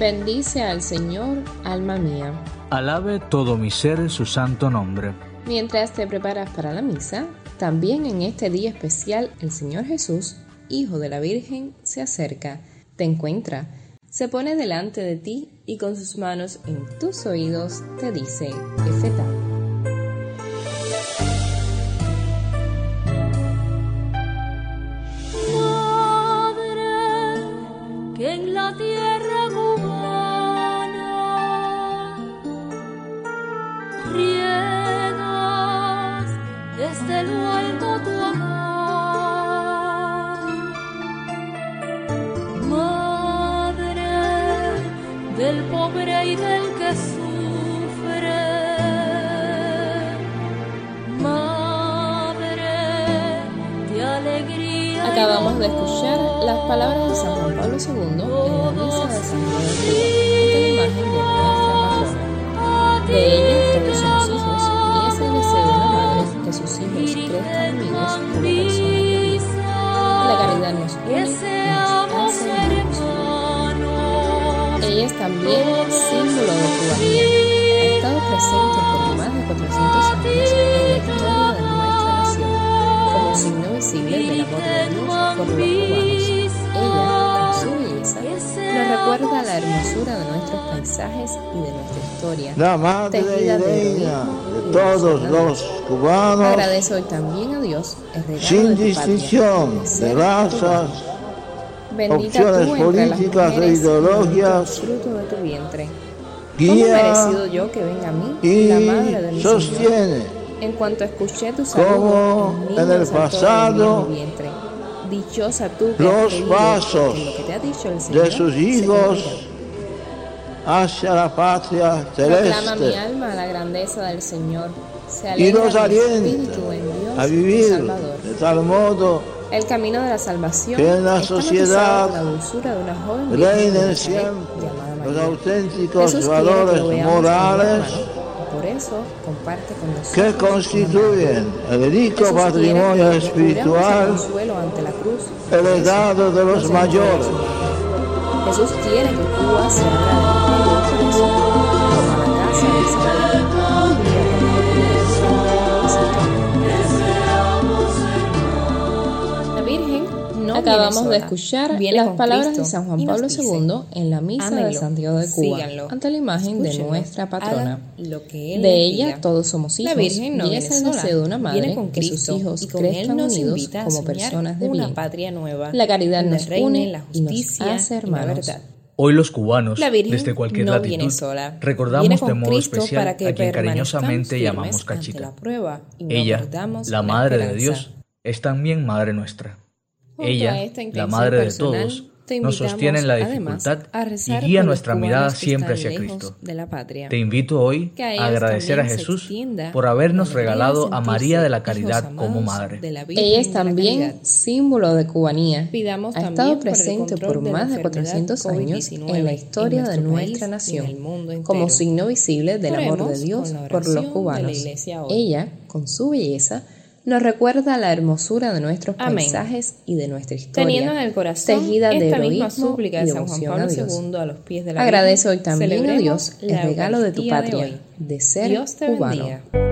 Bendice al Señor, alma mía. Alabe todo mi ser su santo nombre. Mientras te preparas para la misa, también en este día especial el Señor Jesús, Hijo de la Virgen, se acerca, te encuentra, se pone delante de ti y con sus manos en tus oídos te dice, Efeta. Riegas desde lo alto tu amor. Madre del pobre y del que sufre. Madre de alegría. Acabamos de escuchar las palabras de San Juan Pablo II en la misa de San ante la imagen de. De ella todos somos hijos y es el deseo de una madre que sus hijos crezcan unidos como personas. La caridad nos une nos hace hermanos. Ella es también símbolo de cubanía. Ha estado presente por más de 400 años en la historia de nuestra nación como signo visible del amor de Dios por los cubanos. Nos recuerda la hermosura de nuestros paisajes y de nuestra historia. la madre y tejida de y de todos los cubanos, Agradezco hoy también a Dios el regalo sin de distinción patria, de ser razas, opciones políticas e y ideologías, fruto de tu vientre. ¿Cómo guía merecido yo que venga a mí la madre de mi y Señor? sostiene En cuanto escuché tu Como saludo, niño en el de pasado, en mi vientre. Dichosa tú que los has en lo que te ha dicho el Señor de sus hijos hacia la patria Proclama mi celeste alma la grandeza del Señor. Se y mi alienta a vivir de tal modo El camino de la salvación Que en la sociedad la dulzura de una joven virgen de reinen siempre los auténticos valores morales por eso comparte con nosotros. Que una constituyen el rico patrimonio el espiritual eso heredado de los mayores. Jesús quiere que Cuba se abra de como la casa de Isabel, Acabamos de escuchar las palabras de San Juan Pablo II en la misa de Santiago de Cuba síganlo, ante la imagen de nuestra patrona. lo que él De ella diga. todos somos hijos La Virgen no y viene es el deseo de una madre viene con que sus Cristo hijos y con él crezcan nos unidos como personas de una bien. patria nueva, La caridad nos reine une la y nos justicia hace y la hermanos. verdad. Hoy los cubanos, La desde cualquier no latitud, viene sola. recordamos Viene de modo Cristo especial para que a quien cariñosamente llamamos Cachita. la prueba y no Ella, la Madre de. Dios, es también Madre nuestra. Ella, esta la Madre de personal, todos, nos sostiene en la dificultad y guía nuestra mirada siempre hacia Cristo. de la patria. Te invito hoy a agradecer a Jesús por habernos de regalado a María de la Caridad como Madre. de Ella es de también símbolo de cubanía. Pidamos ha estado presente por de más de enfermedad 400 años COVID-19 en la en historia de nuestra nación, el mundo entero. como signo visible del amor de Dios por los de cubanos. Ella, con su belleza, nos recuerda la hermosura de nuestros Amén. paisajes y de nuestra historia, Teniendo en el corazón tejida de esta heroísmo misma súplica de San Juan a Pablo Dios. II a los pies de la Agradece hoy también a Dios el regalo de tu patria, hoy. de ser Dios te cubano. bendiga.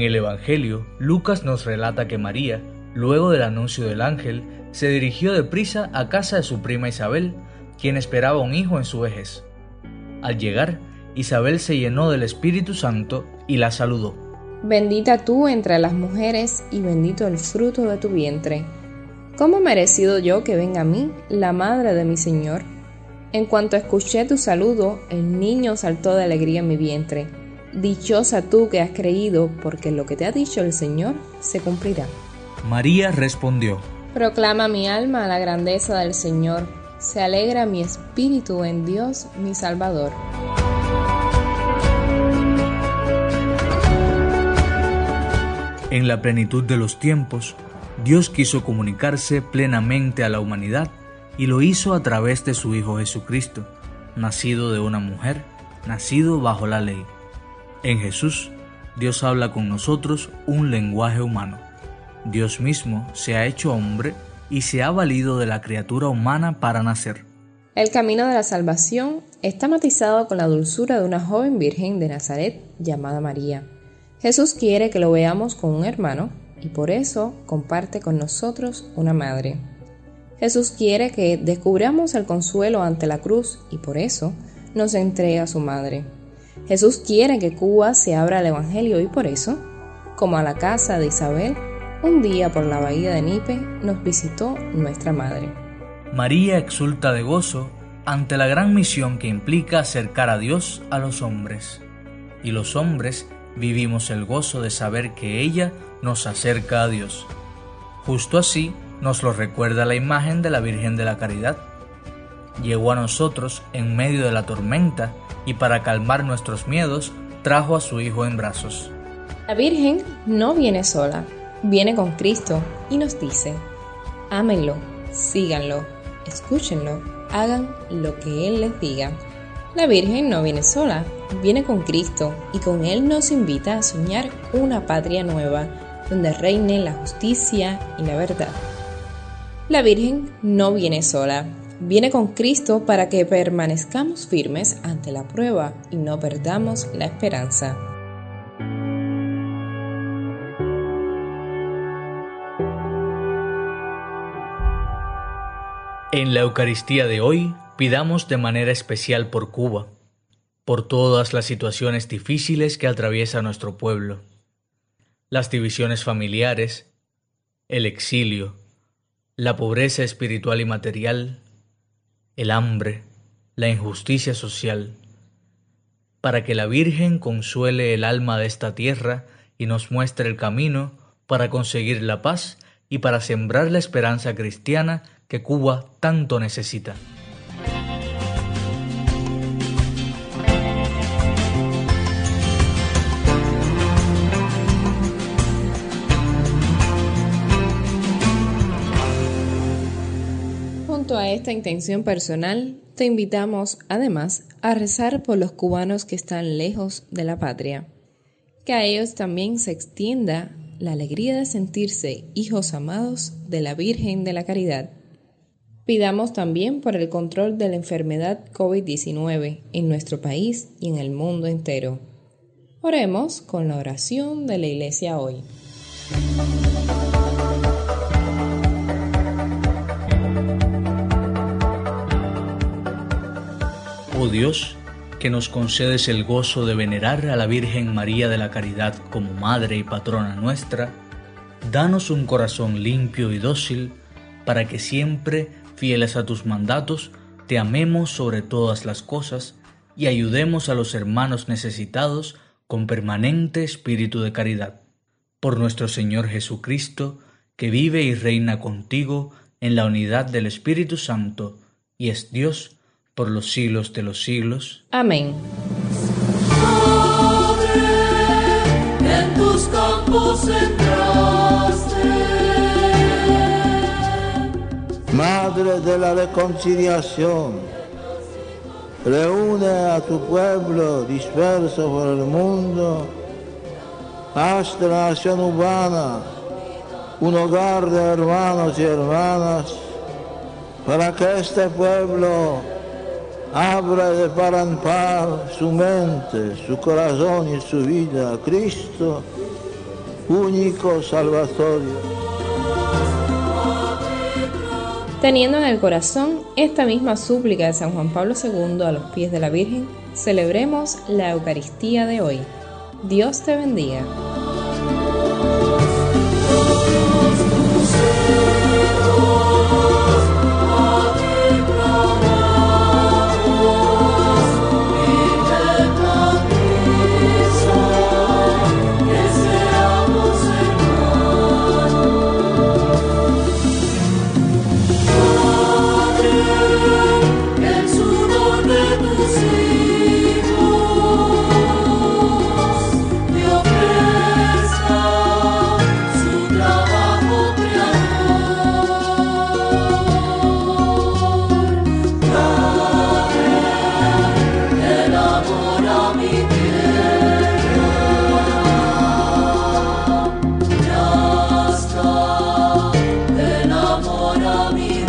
En el Evangelio, Lucas nos relata que María, luego del anuncio del ángel, se dirigió deprisa a casa de su prima Isabel, quien esperaba un hijo en su vejez. Al llegar, Isabel se llenó del Espíritu Santo y la saludó. Bendita tú entre las mujeres y bendito el fruto de tu vientre. ¿Cómo merecido yo que venga a mí la madre de mi Señor? En cuanto escuché tu saludo, el niño saltó de alegría en mi vientre. Dichosa tú que has creído, porque lo que te ha dicho el Señor se cumplirá. María respondió, Proclama mi alma la grandeza del Señor. Se alegra mi espíritu en Dios, mi Salvador. En la plenitud de los tiempos, Dios quiso comunicarse plenamente a la humanidad y lo hizo a través de su Hijo Jesucristo, nacido de una mujer, nacido bajo la ley. En Jesús, Dios habla con nosotros un lenguaje humano. Dios mismo se ha hecho hombre y se ha valido de la criatura humana para nacer. El camino de la salvación está matizado con la dulzura de una joven virgen de Nazaret llamada María. Jesús quiere que lo veamos con un hermano y por eso comparte con nosotros una madre. Jesús quiere que descubramos el consuelo ante la cruz y por eso nos entrega a su madre. Jesús quiere que Cuba se abra al Evangelio y por eso, como a la casa de Isabel, un día por la bahía de Nipe nos visitó nuestra madre. María exulta de gozo ante la gran misión que implica acercar a Dios a los hombres. Y los hombres vivimos el gozo de saber que ella nos acerca a Dios. Justo así nos lo recuerda la imagen de la Virgen de la Caridad. Llegó a nosotros en medio de la tormenta y para calmar nuestros miedos trajo a su Hijo en brazos. La Virgen no viene sola, viene con Cristo y nos dice, ámenlo, síganlo, escúchenlo, hagan lo que Él les diga. La Virgen no viene sola, viene con Cristo y con Él nos invita a soñar una patria nueva, donde reine la justicia y la verdad. La Virgen no viene sola, viene con Cristo para que permanezcamos firmes ante la prueba y no perdamos la esperanza. En la Eucaristía de hoy pidamos de manera especial por Cuba, por todas las situaciones difíciles que atraviesa nuestro pueblo, las divisiones familiares, el exilio, la pobreza espiritual y material, el hambre, la injusticia social, para que la Virgen consuele el alma de esta tierra y nos muestre el camino para conseguir la paz y para sembrar la esperanza cristiana que Cuba tanto necesita. A esta intención personal, te invitamos además a rezar por los cubanos que están lejos de la patria, que a ellos también se extienda la alegría de sentirse hijos amados de la Virgen de la Caridad. Pidamos también por el control de la enfermedad COVID-19 en nuestro país y en el mundo entero. Oremos con la oración de la Iglesia hoy. Dios, que nos concedes el gozo de venerar a la Virgen María de la Caridad como Madre y Patrona nuestra, danos un corazón limpio y dócil para que siempre, fieles a tus mandatos, te amemos sobre todas las cosas y ayudemos a los hermanos necesitados con permanente espíritu de caridad. Por nuestro Señor Jesucristo, que vive y reina contigo en la unidad del Espíritu Santo, y es Dios, por los siglos de los siglos. Amén. Madre, en tus campos entraste. Madre de la reconciliación, reúne a tu pueblo disperso por el mundo, haz de la nación humana un hogar de hermanos y hermanas, para que este pueblo abra de par en par su mente, su corazón y su vida a Cristo, único Salvatorio. Teniendo en el corazón esta misma súplica de San Juan Pablo II a los pies de la Virgen, celebremos la Eucaristía de hoy. Dios te bendiga. follow me.